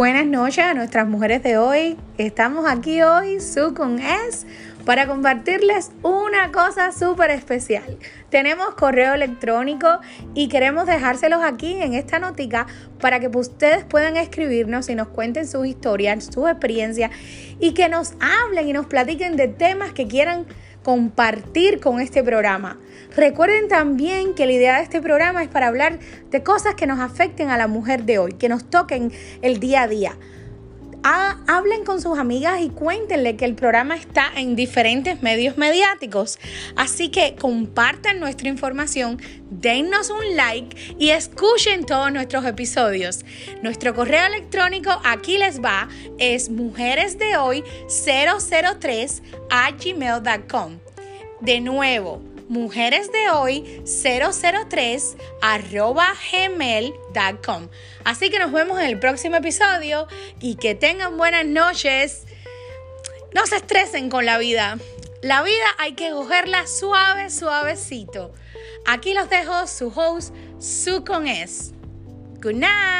Buenas noches a nuestras mujeres de hoy. Estamos aquí hoy, Su con S, para compartirles una cosa súper especial. Tenemos correo electrónico y queremos dejárselos aquí en esta notica para que ustedes puedan escribirnos y nos cuenten sus historias, sus experiencias y que nos hablen y nos platiquen de temas que quieran compartir con este programa. Recuerden también que la idea de este programa es para hablar de cosas que nos afecten a la mujer de hoy, que nos toquen el día a día hablen con sus amigas y cuéntenle que el programa está en diferentes medios mediáticos. Así que compartan nuestra información, dennos un like y escuchen todos nuestros episodios. Nuestro correo electrónico aquí les va es mujeresdehoy003 a gmail.com. De nuevo, mujeres de hoy 003 arroba gmail.com. Así que nos vemos en el próximo episodio y que tengan buenas noches. No se estresen con la vida. La vida hay que cogerla suave, suavecito. Aquí los dejo su host, Su con S. Good night.